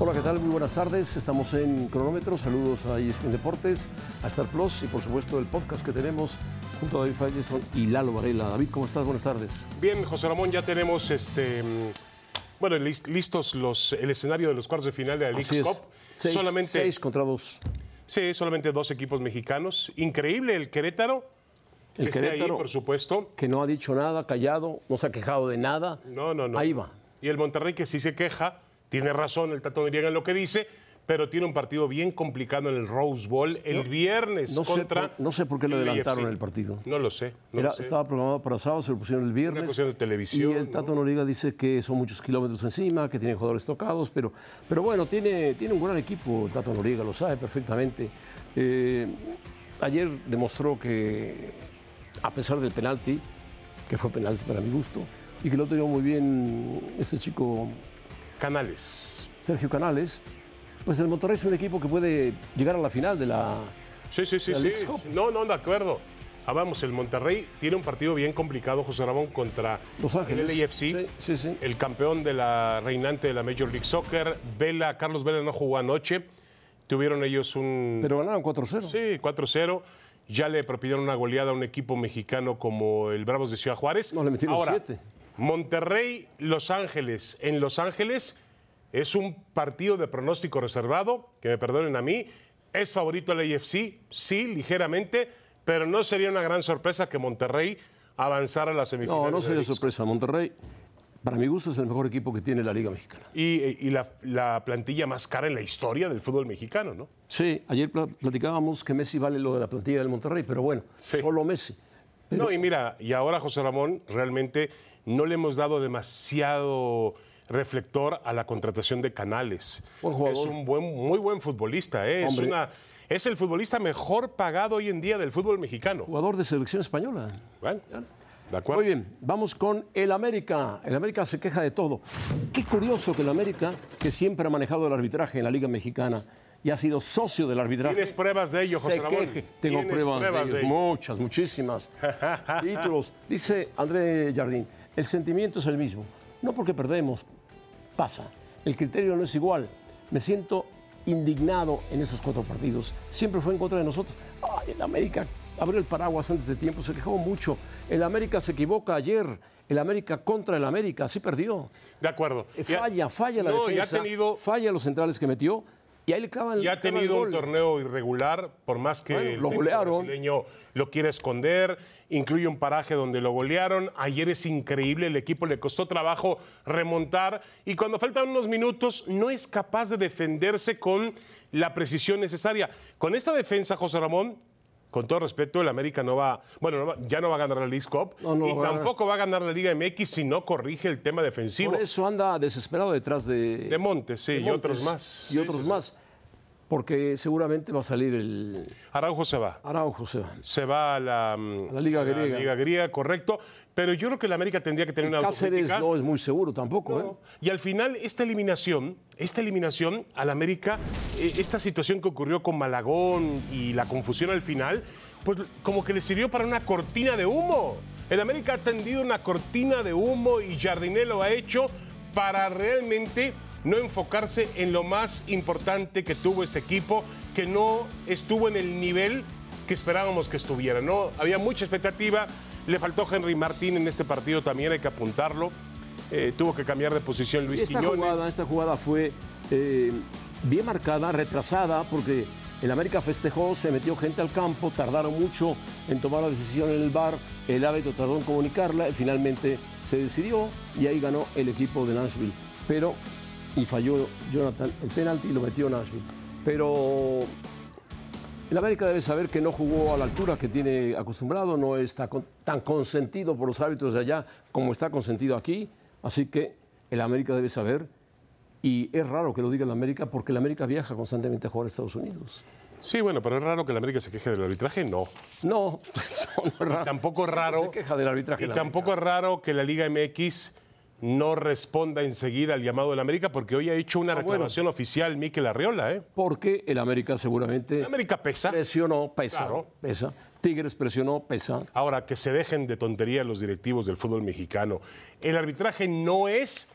Hola, ¿qué tal? Muy buenas tardes. Estamos en Cronómetro. Saludos a ESPN Deportes, a Star Plus y por supuesto el podcast que tenemos junto a David Falleson y Lalo Varela. David, ¿cómo estás? Buenas tardes. Bien, José Ramón, ya tenemos este bueno, lis- listos los, el escenario de los cuartos de final de la es. Cup. Seis, solamente, seis contra dos. sí, solamente dos equipos mexicanos. Increíble el Querétaro. El que esté ahí, Querétaro. por supuesto. Que no ha dicho nada, callado, no se ha quejado de nada. No, no, no. Ahí va. Y el Monterrey que sí se queja, tiene razón el Tato Noriega en lo que dice, pero tiene un partido bien complicado en el Rose Bowl el viernes no sé contra. por- no sé por qué le el adelantaron el partido. No lo sé. no Era- lo sé. estaba programado para sábado, se lo pusieron el viernes. cuestión de televisión, Y el Tato ¿no? Noriega dice que son muchos kilómetros encima, que tiene jugadores tocados, pero, pero bueno, tiene, tiene un gran equipo el Tato Noriega, lo sabe perfectamente. Eh, ayer demostró que, a pesar del penalti, que fue penalti para mi gusto, y que lo tenía muy bien este chico Canales. Sergio Canales, pues el Monterrey es un equipo que puede llegar a la final de la, Sí, sí, sí, sí. No, no, de acuerdo. Ah, vamos, el Monterrey tiene un partido bien complicado, José Ramón, contra Los Ángeles. el LAFC. Sí, sí, sí. El campeón de la reinante de la Major League Soccer. Vela, Carlos Vela no jugó anoche. Tuvieron ellos un Pero ganaron 4-0. sí, 4-0. Ya le propidieron una goleada a un equipo mexicano como el Bravos de Ciudad Juárez. No, le metieron Ahora, siete. Monterrey, Los Ángeles. En Los Ángeles es un partido de pronóstico reservado, que me perdonen a mí. Es favorito el AFC, sí, ligeramente, pero no sería una gran sorpresa que Monterrey avanzara a la semifinal. No, no sería sorpresa. Monterrey, para mi gusto, es el mejor equipo que tiene la Liga Mexicana. Y, y la, la plantilla más cara en la historia del fútbol mexicano, ¿no? Sí, ayer pla- platicábamos que Messi vale lo de la plantilla del Monterrey, pero bueno, Sí. solo Messi. No, y mira, y ahora José Ramón, realmente no le hemos dado demasiado reflector a la contratación de Canales. Buen. Es un buen, muy buen futbolista, ¿eh? es, una, es el futbolista mejor pagado hoy en día del fútbol mexicano. Jugador de selección española. Bueno, ¿de acuerdo? Muy bien, vamos con el América. El América se queja de todo. Qué curioso que el América, que siempre ha manejado el arbitraje en la Liga Mexicana y ha sido socio del arbitraje. ¿Tienes pruebas de ello, José Ramón? Tengo ¿Tienes pruebas, de, ello, ello? muchas, muchísimas. Títulos. Dice André Jardín, el sentimiento es el mismo. No porque perdemos, pasa. El criterio no es igual. Me siento indignado en esos cuatro partidos. Siempre fue en contra de nosotros. Ay, el América abrió el paraguas antes de tiempo, se quejó mucho. El América se equivoca ayer. El América contra el América, así perdió. De acuerdo. Eh, Falla, falla la no, defensa. ha tenido, Falla los centrales que metió. Y ahí le clavan ya ha tenido un torneo irregular, por más que Bueno, el lo técnico golearon. brasileño lo quiere esconder, incluye un paraje donde lo golearon. Ayer es increíble, el equipo le costó trabajo remontar y cuando faltan unos minutos no es capaz de defenderse con la precisión necesaria. Con esta defensa, José Ramón, con todo respeto, el América no va, bueno, no va- ya no va a ganar la League Cup No, no y va tampoco va a ganar la Liga MX si no corrige el tema defensivo. Por eso anda desesperado detrás de, De Montes, sí, de y otros más. Y Sí, otros sí, sí. Porque seguramente va a salir el Araujo se va. Araujo. Se va. se va a la, A la Liga griega. Liga griega, correcto. Pero yo creo que la América tendría que tener una Cáceres autocrítica. no es muy seguro tampoco. ¿eh? No. Y al final, esta eliminación, esta eliminación al América, eh, esta situación que ocurrió con Malagón y la confusión al final, pues como que le sirvió para una cortina de humo. El América ha tendido una cortina de humo y Jardiné lo ha hecho para realmente no enfocarse en lo más importante que tuvo este equipo, que no estuvo en el nivel que esperábamos que estuviera. ¿no? Había mucha expectativa, le faltó Henry Martín en este partido también, hay que apuntarlo. Eh, tuvo que cambiar de posición Luis Esta Quiñones. jugada, esta jugada fue eh, bien marcada, retrasada, porque el América festejó, se metió gente al campo, tardaron mucho en tomar la decisión en el bar, el árbitro tardó en comunicarla, y finalmente se decidió y ahí ganó el equipo de Nashville. Pero, y falló Jonathan el penalti y lo metió Nashville. Pero El América debe saber que no jugó a la altura que tiene acostumbrado, no está con- tan consentido por los árbitros de allá como está consentido aquí. Así que el América debe saber, y es raro que lo diga el América, porque el América viaja constantemente a jugar a Estados Unidos. Sí, bueno, pero es raro que el América se queje del arbitraje, no. No, eso no es raro. Tampoco es raro. se queja del arbitraje. Y tampoco es raro que la Liga MX no responda enseguida al llamado del América, porque hoy ha hecho una Ah, bueno. reclamación oficial Miquel Arriola, ¿eh? Porque el América seguramente El América pesa. presionó, pesa, Claro. pesa. Tigres presionó, pesa. Ahora, que se dejen de tontería los directivos del fútbol mexicano. El arbitraje no es.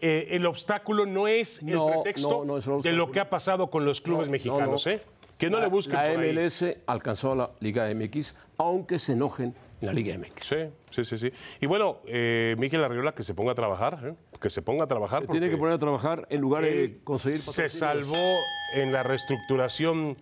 eh, el obstáculo no es el No, pretexto no, no es el de lo que ha pasado con los clubes No, mexicanos, no, no. ¿eh? Que no le busquen La por ahí. MLS alcanzó a la Liga MX, aunque se enojen en la Liga MX. Sí, sí, sí, sí. Y bueno, eh, Miquel Arriola que se ponga a trabajar, ¿eh? que se ponga a trabajar. Tiene porque que poner a trabajar en lugar de conseguir se salvó en la reestructuración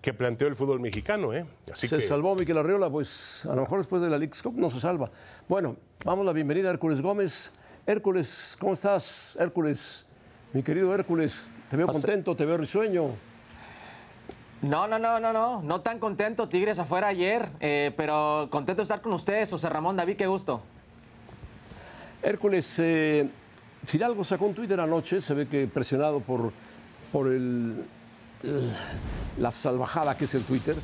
que planteó el fútbol mexicano, ¿eh? Así Se que salvó Miquel Arriola, pues a lo mejor después de la League's Cup no se salva. Bueno, vamos a la bienvenida a Hércules Gómez. Hércules, ¿cómo estás? Hércules, mi querido Hércules, te veo contento, te veo risueño. No, no, no, no, no, no tan contento, Tigres afuera ayer, eh, pero contento de estar con ustedes, José Ramón, David, qué gusto. Hércules, eh, Fidalgo sacó un Twitter anoche, se ve que presionado por, por el, el- la salvajada que es el Twitter,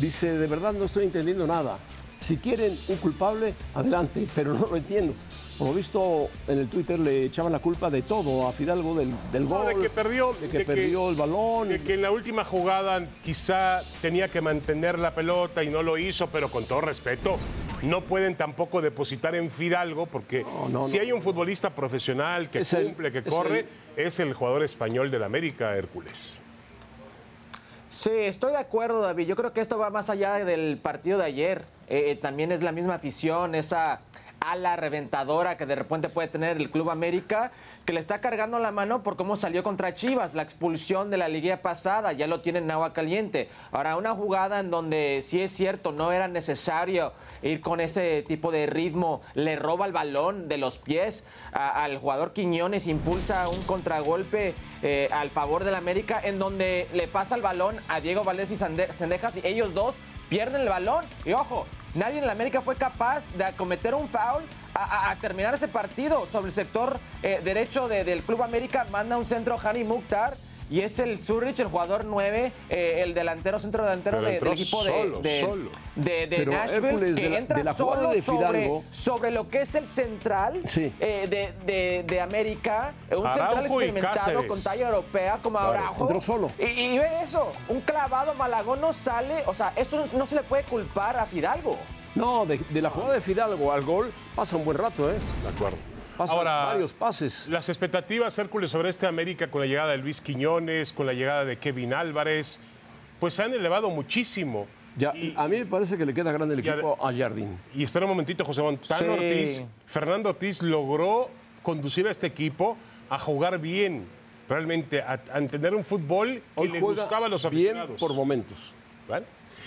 dice, de verdad no estoy entendiendo nada. Si quieren un culpable, adelante, pero no lo entiendo. Por lo visto, en el Twitter le echaban la culpa de todo a Fidalgo, del, del No, gol, de que perdió, de que de que- perdió el balón. de que en la última jugada quizá tenía que mantener la pelota y no lo hizo, pero con todo respeto, no pueden tampoco depositar en Fidalgo, porque no, si no. hay un futbolista profesional que Es el- cumple, que es corre, es el jugador español del América, Hércules. Sí, estoy de acuerdo, David. Yo creo que esto va más allá del partido de ayer. Eh, también es la misma afición, esa ala reventadora que de repente puede tener el Club América, que le está cargando la mano por cómo salió contra Chivas, la expulsión de la liguilla pasada, ya lo tiene en agua caliente. Ahora, una jugada en donde sí es cierto, no era necesario ir con ese tipo de ritmo, le roba el balón de los pies al jugador Quiñones, impulsa un contragolpe eh, al favor del América, en donde le pasa el balón a Diego Valdés y Sendejas y ellos dos pierden el balón. Y ojo, nadie en la América fue capaz de cometer un foul a, terminar ese partido sobre el sector eh, derecho de- del Club América. Manda un centro Hani Mukhtar. Y es el Zurich, el jugador 9, eh, el delantero, centro delantero de- del equipo solo, de, de, solo. de- de Pero, Nashville, que entra de la jugada solo de sobre, Fidalgo- sobre lo que es el central Sí. eh, de, de- de América, eh, un Araujo central experimentado con talla europea como Claro, Araujo. entró solo. Y, y ve eso, un clavado Malagón no sale, o sea, eso no se le puede culpar a Fidalgo. No, de, de la jugada de Fidalgo al gol pasa un buen rato, ¿eh? De acuerdo. Pasan Ahora, varios pases. Las expectativas, Hércules, sobre este América con la llegada de Luis Quiñones, con la llegada de Kevin Álvarez, pues se han elevado muchísimo. Ya, Y- a mí me parece que le queda grande el a- equipo a Jardín. Y espera un momentito, José Montano Sí. Ortiz. Fernando Ortiz logró conducir a este equipo a jugar bien, realmente, a, a entender un fútbol que Hoy le juega gustaba a los bien aficionados. por momentos. ¿Vale?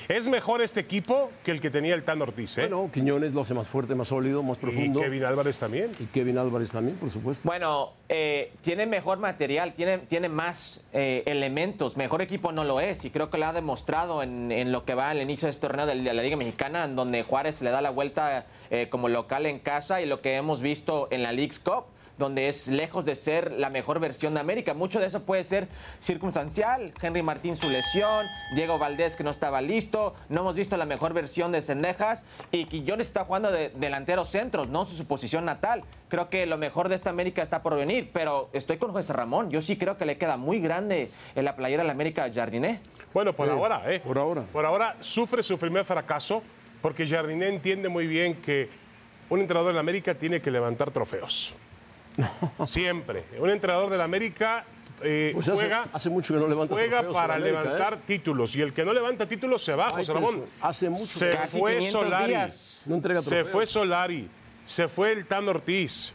Es mejor este equipo que el que tenía el Tan Ortiz, ¿eh? Bueno, Quiñones lo hace más fuerte, más sólido, más y profundo. Kevin Álvarez también. Y Kevin Álvarez también, por supuesto. Bueno, eh, tiene mejor material, tiene, tiene más eh, elementos. Mejor equipo no lo es y creo que lo ha demostrado en, en lo que va al inicio de este torneo de la Liga Mexicana, en donde Juárez le da la vuelta eh, como local en casa y lo que hemos visto en la League's Cup donde es lejos de ser la mejor versión de América. Mucho de eso puede ser circunstancial. Henry Martín su lesión, Diego Valdés que no estaba listo, no hemos visto la mejor versión de Sendejas y Quillones está jugando de delantero centro, no su, su posición natal. Creo que lo mejor de esta América está por venir, pero estoy con José Ramón. Yo sí creo que le queda muy grande en la playera de la América a Jardiné. Bueno, por Sí, ahora, ¿eh? por ahora. Por ahora sufre su primer fracaso porque Jardiné entiende muy bien que un entrenador la América tiene que levantar trofeos. Siempre. Un entrenador de la América eh, Pues hace, juega, hace mucho que no levanta juega trofeos para América, ¿eh? levantar títulos y el que no levanta títulos se va, Ay, José Ramón. hace mucho se fue 500 Solari. días. No entrega se trofeos. fue Solari. Se fue el Tan Ortiz.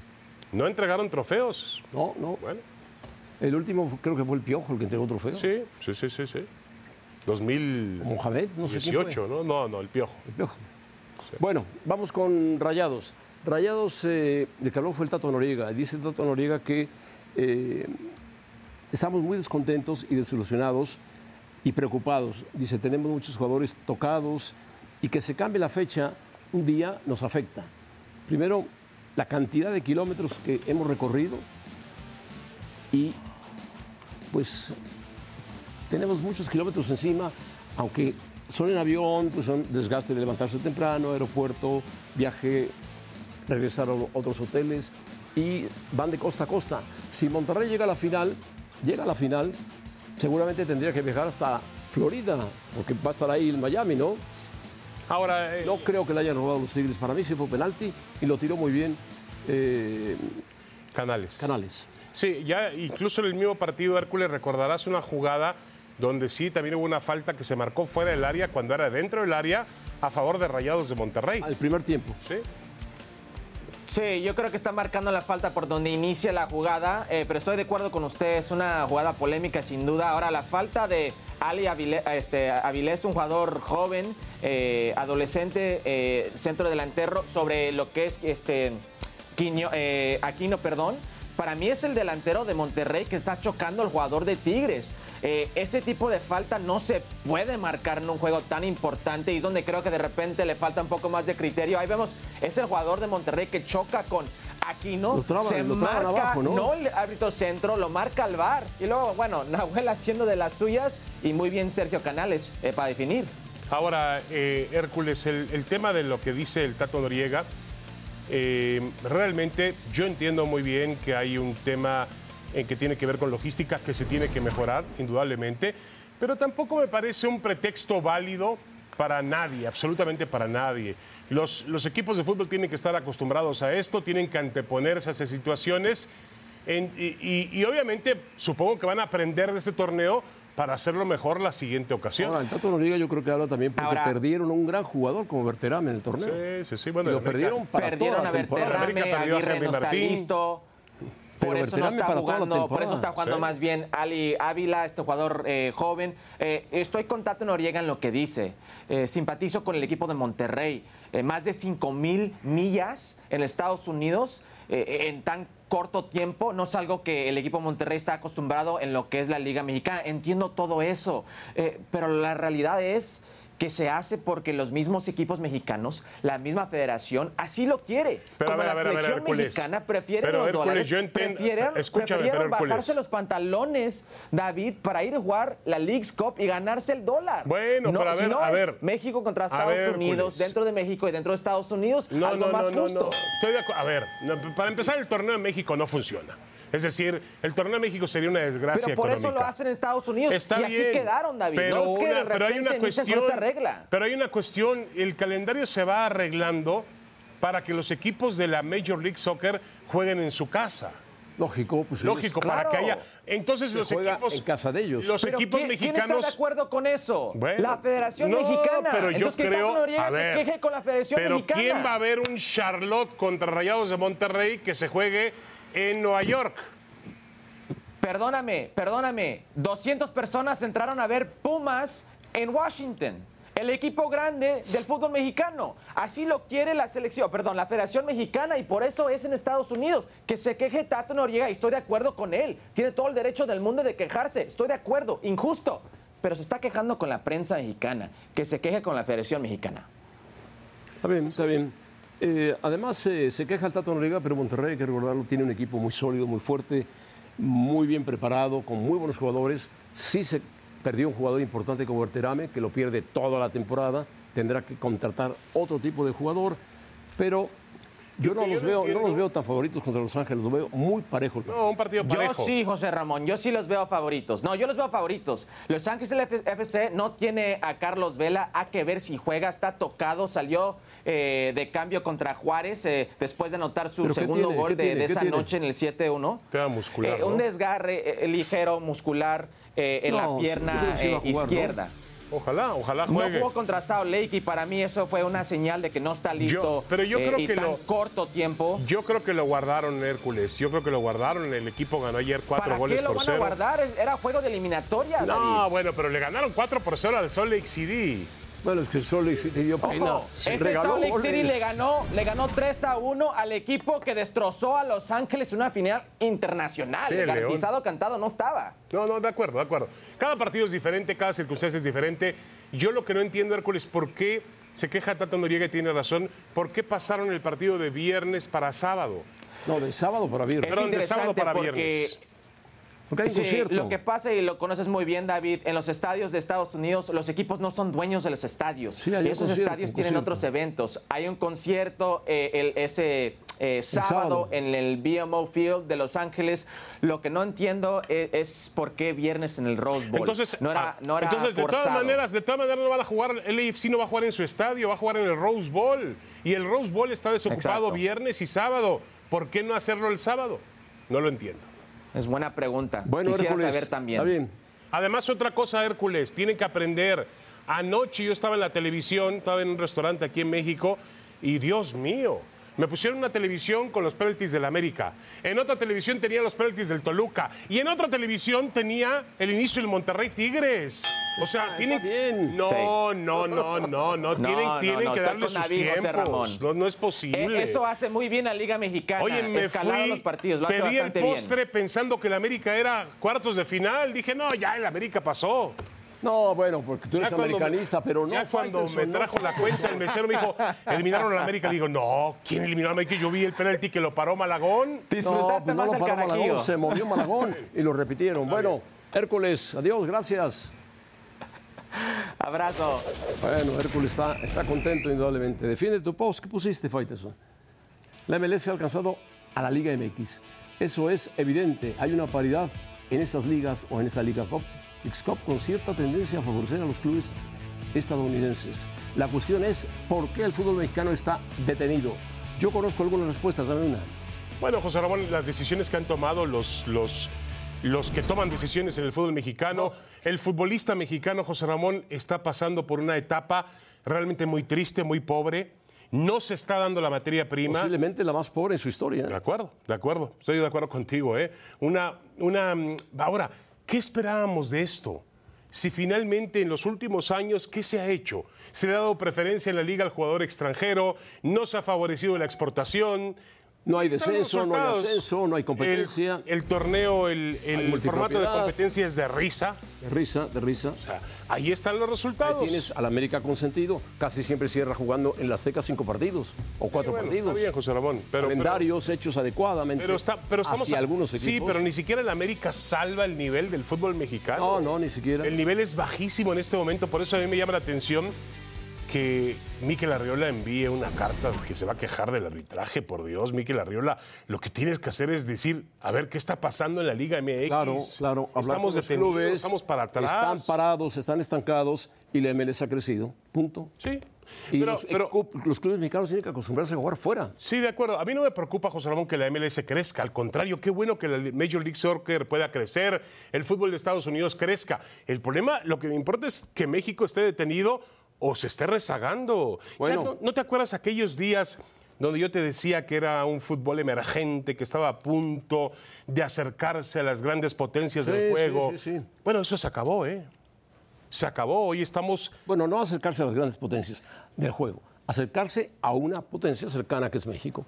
No entregaron trofeos. No, no. Bueno, El último creo que fue el Piojo el que entregó trofeo. sí, sí, sí, sí. sí. 2018, Mohamed, no sé quién fue. ¿no? No, no, el Piojo. El Piojo. Bueno, vamos con Rayados. Rayados, eh, de que habló fue el Tato Noriega. Dice el Tato Noriega que eh, estamos muy descontentos y desilusionados y preocupados. Dice, tenemos muchos jugadores tocados y que se cambie la fecha un día nos afecta. Primero, la cantidad de kilómetros que hemos recorrido y pues tenemos muchos kilómetros encima, aunque son en avión, pues son desgaste de levantarse temprano, aeropuerto, viaje, regresar a otros hoteles y van de costa a costa. Si Monterrey llega a la final, llega a la final, seguramente tendría que viajar hasta Florida, porque va a estar ahí en Miami, ¿no? Ahora, eh, No creo que le hayan robado los Tigres. Para mí sí fue penalti y lo tiró muy bien eh, Canales. Canales. Sí, ya incluso en el mismo partido, Hércules, recordarás una jugada donde sí también hubo una falta que se marcó fuera del área cuando era dentro del área a favor de Rayados de Monterrey. Al primer tiempo. Sí. Sí, yo creo que está marcando la falta por donde inicia la jugada, eh, pero estoy de acuerdo con usted, es una jugada polémica sin duda. Ahora, la falta de Ali este, Avilés, un jugador joven, eh, adolescente, eh, centro delantero, sobre lo que es este, eh, Aquino, perdón. Para mí es el delantero de Monterrey que está chocando al jugador de Tigres. Eh, ese tipo de falta no se puede marcar en un juego tan importante y es donde creo que de repente le falta un poco más de criterio. Ahí vemos, es el jugador de Monterrey que choca con Aquino. Lo traban- se lo marca, abajo, ¿no? el árbitro centro, lo marca al VAR. Y luego, bueno, Nahuel haciendo de las suyas y muy bien Sergio Canales eh, para definir. Ahora, eh, Hércules, el, el tema de lo que dice el Tato Noriega, eh, realmente yo entiendo muy bien que hay un tema en que tiene que ver con logística que se tiene que mejorar, indudablemente, pero tampoco me parece un pretexto válido para nadie, absolutamente para nadie. Los, los equipos de fútbol tienen que estar acostumbrados a esto, tienen que anteponerse a esas situaciones en- y, y- y obviamente supongo que van a aprender de este torneo para hacerlo mejor la siguiente ocasión. Ahora, el Tato Noriega yo creo que habla también porque Ahora- perdieron a un gran jugador como Berterame en el torneo. Sí, sí, sí. Y Bueno, lo el América- perdieron para Perdieron toda a la temporada. América Berterame, perdió a Martín. listo. Por eso no está para jugando, por eso está jugando Sí. más bien Ali Ávila, este jugador eh, joven. Eh, estoy con Tato Noriega en lo que dice. Eh, simpatizo con el equipo de Monterrey. Eh, más de 5 mil millas en Estados Unidos en tan corto tiempo. No es algo que el equipo de Monterrey está acostumbrado en lo que es la Liga Mexicana. Entiendo todo eso. Pero la realidad es que se hace porque los mismos equipos mexicanos, la misma federación, así lo quiere. Pero a Como ver, la a ver, a ver, selección Hércules. mexicana prefiere Pero, los Hércules, dólares, yo entiendo- prefirieron, escúchame, prefirieron pero, bajarse los pantalones, David, para ir a jugar la League's Cup y ganarse el dólar. Bueno, No, pero a si ver, no a ver. México contra A Estados ver, Unidos, dentro de México y dentro de Estados Unidos, No, algo no, más justo. Estoy de acuerdo. A ver, para empezar, el torneo de México no funciona. Es decir, el torneo de México sería una desgracia Pero por económica. eso lo hacen en Estados Unidos. Está y bien. así quedaron, David. Pero, no es que una- pero hay una cuestión. esta regla. Pero hay una cuestión. El calendario se va arreglando para que los equipos de la Major League Soccer jueguen en su casa. Lógico, pues Lógico, claro. para que haya. Entonces Se los equipos. en casa de ellos. Los Pero equipos ¿quién, quién mexicanos. está de acuerdo con eso? Bueno, la Federación no, Mexicana. Pero yo Entonces, que creo. Noriega a ver, se queje con la Federación pero Mexicana. ¿quién va a ver un Charlotte contra Rayados de Monterrey que se juegue en Nueva York? Perdóname, perdóname. 200 personas entraron a ver Pumas en Washington. El equipo grande del fútbol mexicano. Así lo quiere la selección, perdón, la Federación Mexicana y por eso es en Estados Unidos. Que se queje Tato Noriega y estoy de acuerdo con él. Tiene todo el derecho del mundo de quejarse. Estoy de acuerdo, injusto. Pero se está quejando con la prensa mexicana. Que se queje con la Federación Mexicana. Está bien, está bien. Eh, además, eh, se queja el Tato Noriega, pero Monterrey, hay que recordarlo, tiene un equipo muy sólido, muy fuerte, muy bien preparado, con muy buenos jugadores. Sí se perdió un jugador importante como Berterame, que lo pierde toda la temporada. Tendrá que contratar otro tipo de jugador, pero yo no yo los no veo, no los veo tan favoritos contra Los Ángeles, los veo muy parejos. No, un partido parejo. Yo sí, José Ramón, yo sí los veo favoritos. No, yo los veo favoritos. Los Ángeles del F- FC no tiene a Carlos Vela, hay que ver si juega, está tocado, salió eh, de cambio contra Juárez eh, después de anotar su ¿Pero qué segundo tiene? gol ¿Qué de, tiene? de ¿Qué esa tiene? noche en el 7-1. Tema muscular, Eh, Un ¿no? desgarre eh, ligero, muscular eh, en No, la yo pierna sí eh, ¿no? izquierda. Ojalá, ojalá No juegue. jugó contra Sao Lake y para mí eso fue una señal de que no está listo pero yo eh, creo y que tan lo- corto tiempo. Yo creo que lo guardaron Hércules. Yo creo que lo guardaron. El equipo ganó ayer cuatro ¿Para goles qué lo por van cero. a guardar? Era juego de eliminatoria, No, David. bueno, pero le ganaron 4 por 0 al Salt Lake City. Bueno, es que Lake City dio pena. Ojo, ese Regaló Salt Lake City goles. le ganó, le ganó 3 a 1 al equipo que destrozó a Los Ángeles en una final internacional. Sí, el León. Garantizado cantado no estaba. No, no, de acuerdo, de acuerdo. Cada partido es diferente, cada circunstancia es diferente. Yo lo que no entiendo, Hércules, ¿por qué se queja Tata Noriega y tiene razón? ¿Por qué pasaron el partido de viernes para sábado? No, de sábado para viernes. Es Perdón, de sábado para porque viernes. Sí, lo que pasa, y lo conoces muy bien, David, en los estadios de Estados Unidos, los equipos no son dueños de los estadios. Sí, Esos estadios tienen concierto. otros eventos. Hay un concierto eh, el- ese eh, sábado, sábado. en el BMO Field de Los Ángeles. Lo que no entiendo es, es por qué viernes en el Rose Bowl. Entonces, no era, ah, no era entonces de todas maneras, de todas maneras no van a jugar, el AFC no va a jugar en su estadio, va a jugar en el Rose Bowl. Y el Rose Bowl está desocupado Exacto. viernes y sábado. ¿Por qué no hacerlo el sábado? No lo entiendo. Es buena pregunta. Bueno, Quisiera Hércules, saber también. Está bien. Además, otra cosa, Hércules, tienen que aprender. Anoche yo estaba en la televisión, estaba en un restaurante aquí en México, y Dios mío, me pusieron una televisión con los penalties del América. En otra televisión tenía los penalties del Toluca. Y en otra televisión tenía el inicio del Monterrey Tigres. O sea, tienen. bien. No, Sí. no, no, no, no. Tienen, no, tienen no, que darle sus David, tiempos. Ramón. No, no es Eh, posible. eso hace muy bien la Liga Mexicana. Oye, me fui, los partidos. Lo pedí el bien. postre pensando que el América era cuartos de final. Dije, no, ya el América pasó. No, bueno, porque tú eres Ya cuando- americanista, pero no. Ya cuando me no. trajo la cuenta, el mesero me dijo, eliminaron a la América. Le digo, no, ¿quién eliminó a la América? Yo vi el penalti que lo paró Malagón. Disfrutaste no, más no el lo paró carajillo. Malagón, se movió Malagón y lo repitieron. Bueno, Hércules, adiós, gracias. Abrazo. Bueno, Hércules está, está contento indudablemente. Defiende tu post. ¿Qué pusiste, Faitelson? La MLS ha alcanzado a la Liga MX. Eso es evidente. Hay una paridad en estas ligas o en esta Liga Cup, Cup con cierta tendencia a favorecer a los clubes estadounidenses. La cuestión es por qué el fútbol mexicano está detenido. Yo conozco algunas respuestas, dame una. Bueno, José Ramón, las decisiones que han tomado los, los, los que toman decisiones en el fútbol mexicano, el futbolista mexicano, José Ramón, está pasando por una etapa realmente muy triste, muy pobre. No se está dando la materia prima. Posiblemente la más pobre en su De historia. acuerdo, de acuerdo. Estoy de acuerdo contigo, ¿eh? Una, una. mm, Ahora, ¿qué esperábamos de esto? Si finalmente en los últimos años, ¿qué se ha hecho? Se le ha dado preferencia en la liga al jugador extranjero, no se ha favorecido la exportación. No hay descenso, no hay ascenso, no hay competencia. El, el torneo, el, el formato de competencia es de risa. De risa, de risa. O sea, ahí están los Ahí resultados. tienes al América consentido, casi siempre cierra jugando en la Azteca cinco partidos o cuatro Bueno, partidos. Está bien, José Ramón. Pero, pero- Calendarios hechos adecuadamente. pero está, pero estamos hacia a- algunos Sí, equipos. pero ni siquiera el América salva el nivel del fútbol mexicano. No, no, ni siquiera. El nivel es bajísimo en este momento, por eso a mí me llama la atención que Miquel Arriola envíe una carta que se va a quejar del arbitraje, por Dios, Miquel Arriola, lo que tienes que hacer es decir, a ver qué está pasando en la Liga MX. Claro, claro. Estamos detenidos, clubes, estamos para atrás. Están parados, están estancados y la MLS ha crecido. Punto. Sí. Y Pero, los, pero- los clubes mexicanos tienen que acostumbrarse a jugar fuera. Sí, de acuerdo. A mí no me preocupa, José Ramón, que la MLS crezca. Al contrario, qué bueno que la Major League Soccer pueda crecer, el fútbol de Estados Unidos crezca. El problema, lo que me importa es que México esté detenido o se esté rezagando. Ya Bueno. no, ¿no te acuerdas aquellos días donde yo te decía que era un fútbol emergente, que estaba a punto de acercarse a las grandes potencias Sí, del juego? sí, sí. Bueno, eso se acabó, ¿eh? Se acabó. Hoy estamos Bueno, no acercarse a las grandes potencias del juego, acercarse a una potencia cercana que es México.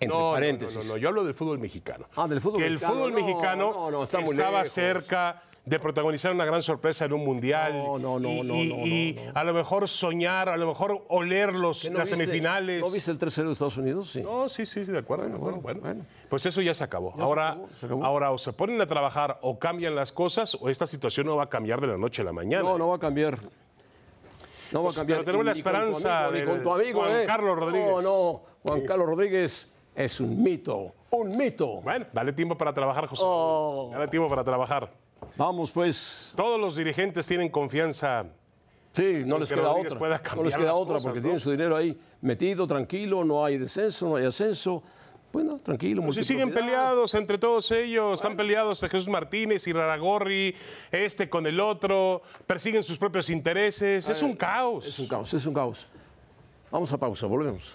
Entre no, no, paréntesis. No, no, no, yo hablo del fútbol mexicano. Ah, del fútbol que mexicano. el fútbol No, mexicano estaba cerca de protagonizar una gran sorpresa en un mundial. No, no, no, y, no, y- no, y no, a lo mejor soñar, a lo mejor oler los, ¿Que no las viste- semifinales. ¿No viste el 3-0 de Estados Unidos? Sí. No, sí, sí, sí, de acuerdo. de bueno, bueno. bueno. Pues eso ya se acabó. ahora, acabó, se acabó. ahora o se ponen a trabajar o cambian las cosas o esta situación no va a cambiar de la noche a la mañana. No, no va a cambiar. No va Pues, a cambiar. pero tenemos la con esperanza amigo, ni del con tu amigo, Juan ¿eh? Carlos Rodríguez. No, no. Juan Carlos Rodríguez es un mito. Un mito. Bueno, dale tiempo para trabajar, José. Oh. Dale tiempo para trabajar. Vamos, pues. Todos los dirigentes tienen confianza Sí, no les que queda otra. pueda No les queda las otra cosas, porque ¿no? tienen su dinero ahí metido, tranquilo, no hay descenso, no hay ascenso. Bueno, tranquilo. Pues si siguen peleados entre todos ellos, están peleados de Jesús Martínez y Raragorri, este con el otro, persiguen sus propios intereses, es un caos. Es un caos, es un caos. Vamos a pausa, volvemos.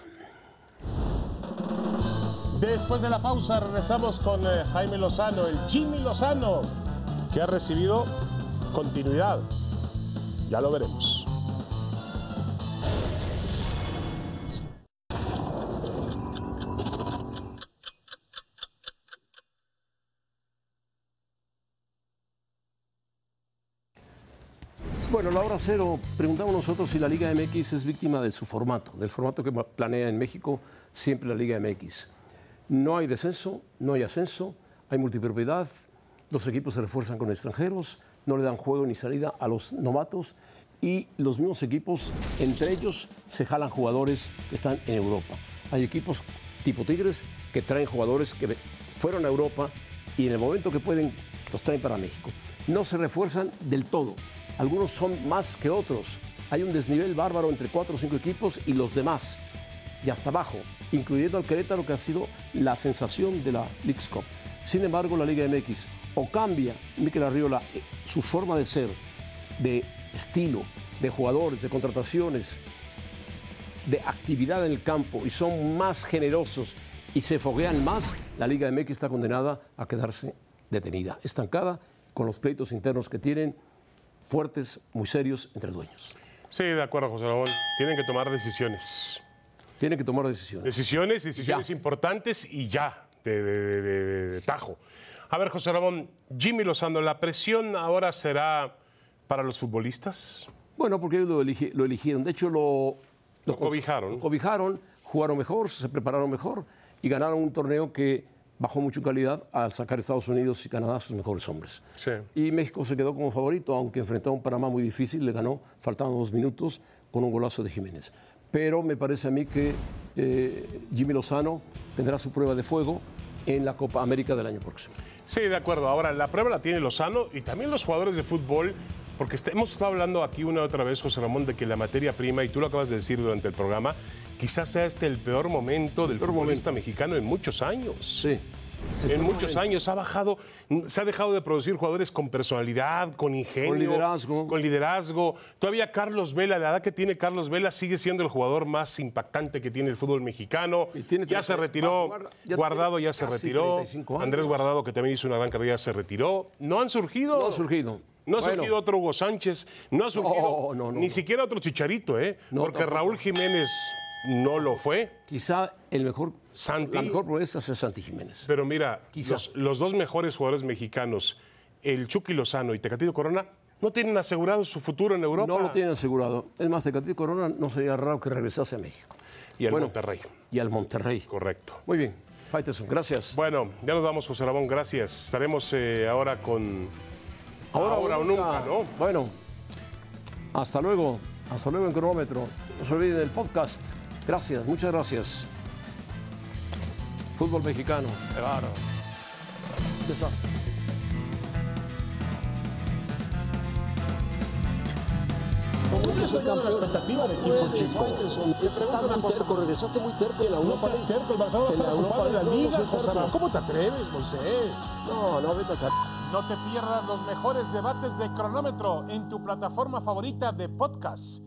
Después de la pausa regresamos con eh, Jaime Lozano, el Jimmy Lozano, que ha recibido continuidad. Ya lo veremos. Bueno, la hora cero, preguntamos nosotros si la Liga MX es víctima de su formato, del formato que planea en México siempre la Liga MX. No hay descenso, no hay ascenso, hay multipropiedad, los equipos se refuerzan con extranjeros, no le dan juego ni salida a los novatos y los mismos equipos, entre ellos, se jalan jugadores que están en Europa. Hay equipos tipo Tigres que traen jugadores que fueron a Europa y en el momento que pueden los traen para México. No se refuerzan del todo. Algunos son más que otros. Hay un desnivel bárbaro entre cuatro o cinco equipos y los demás. Y hasta abajo, incluyendo al Querétaro, que ha sido la sensación de la League's Cup. Sin embargo, la Liga MX o cambia Miquel Arriola eh, su forma de ser, de estilo, de jugadores, de contrataciones, de actividad en el campo y son más generosos y se foguean más, la Liga MX está condenada a quedarse detenida, estancada, con los pleitos internos que tienen, fuertes, muy serios entre dueños. Sí, de acuerdo, José Ramón. Tienen que tomar decisiones. Tienen que tomar decisiones. Decisiones, decisiones importantes y ya, de, de, de, de, tajo. A ver, José Ramón, Jimmy Lozano, ¿la presión ahora será para los futbolistas? Bueno, porque ellos lo, eligi- lo eligieron. De hecho, lo, Lo cobijaron. Lo cobijaron, jugaron mejor, se prepararon mejor y ganaron un torneo que bajó mucho en calidad al sacar Estados Unidos y Canadá a sus mejores hombres. Sí. Y México se quedó como favorito, aunque enfrentó a un Panamá muy difícil, le ganó, faltaban dos minutos, con un golazo de Jiménez. Pero me parece a mí que eh, Jimmy Lozano tendrá su prueba de fuego en la Copa América del año próximo. Sí, de acuerdo. Ahora, la prueba la tiene Lozano y también los jugadores de fútbol, porque este- hemos estado hablando aquí una y otra vez, José Ramón, de que la materia prima, y tú lo acabas de decir durante el programa, quizás sea este el peor momento del peor futbolista mexicano en muchos años. Sí. En muchos años ha bajado, se ha dejado de producir jugadores con personalidad, con ingenio, Con liderazgo. con liderazgo. Todavía Carlos Vela, la edad que tiene Carlos Vela sigue siendo el jugador más impactante que tiene el fútbol mexicano. Y tiene ya se 30 retiró, Guarda- ya Guardado ya se retiró, 35 años. Andrés Guardado que también hizo una gran carrera ya se retiró. No han surgido. No ha surgido. No ha Bueno. surgido otro Hugo Sánchez, no ha surgido No, no, no, ni siquiera otro Chicharito, ¿eh? Porque. Raúl Jiménez no lo fue. Quizá el mejor, Santi. la mejor proeza sea Santi Jiménez. Pero mira, los, los dos mejores jugadores mexicanos, el Chucky Lozano y Tecatito Corona, no tienen asegurado su futuro en Europa. No lo tienen asegurado. Es más, Tecatito Corona no sería raro que regresase a México. Y al Bueno. Monterrey. Y al Monterrey. Correcto. Muy bien. Faitelson, gracias. Bueno, ya nos vamos, José Ramón, gracias. Estaremos eh, ahora con... Ahora, o nunca, ¿no? Bueno, hasta luego. Hasta luego en cronómetro. No se olviden del podcast. Gracias, muchas gracias. Fútbol mexicano. Qué bárbaro. Desastre. Es el campeón. expectativa del equipo chico. Estás muy terco, regresaste muy terco en la Europa League. terco, el Barcelona En la está Europa ocupado en la liga, no. ¿Cómo te atreves, Moisés? No, no, vete acá. No te pierdas los mejores debates de cronómetro en tu plataforma favorita de podcast.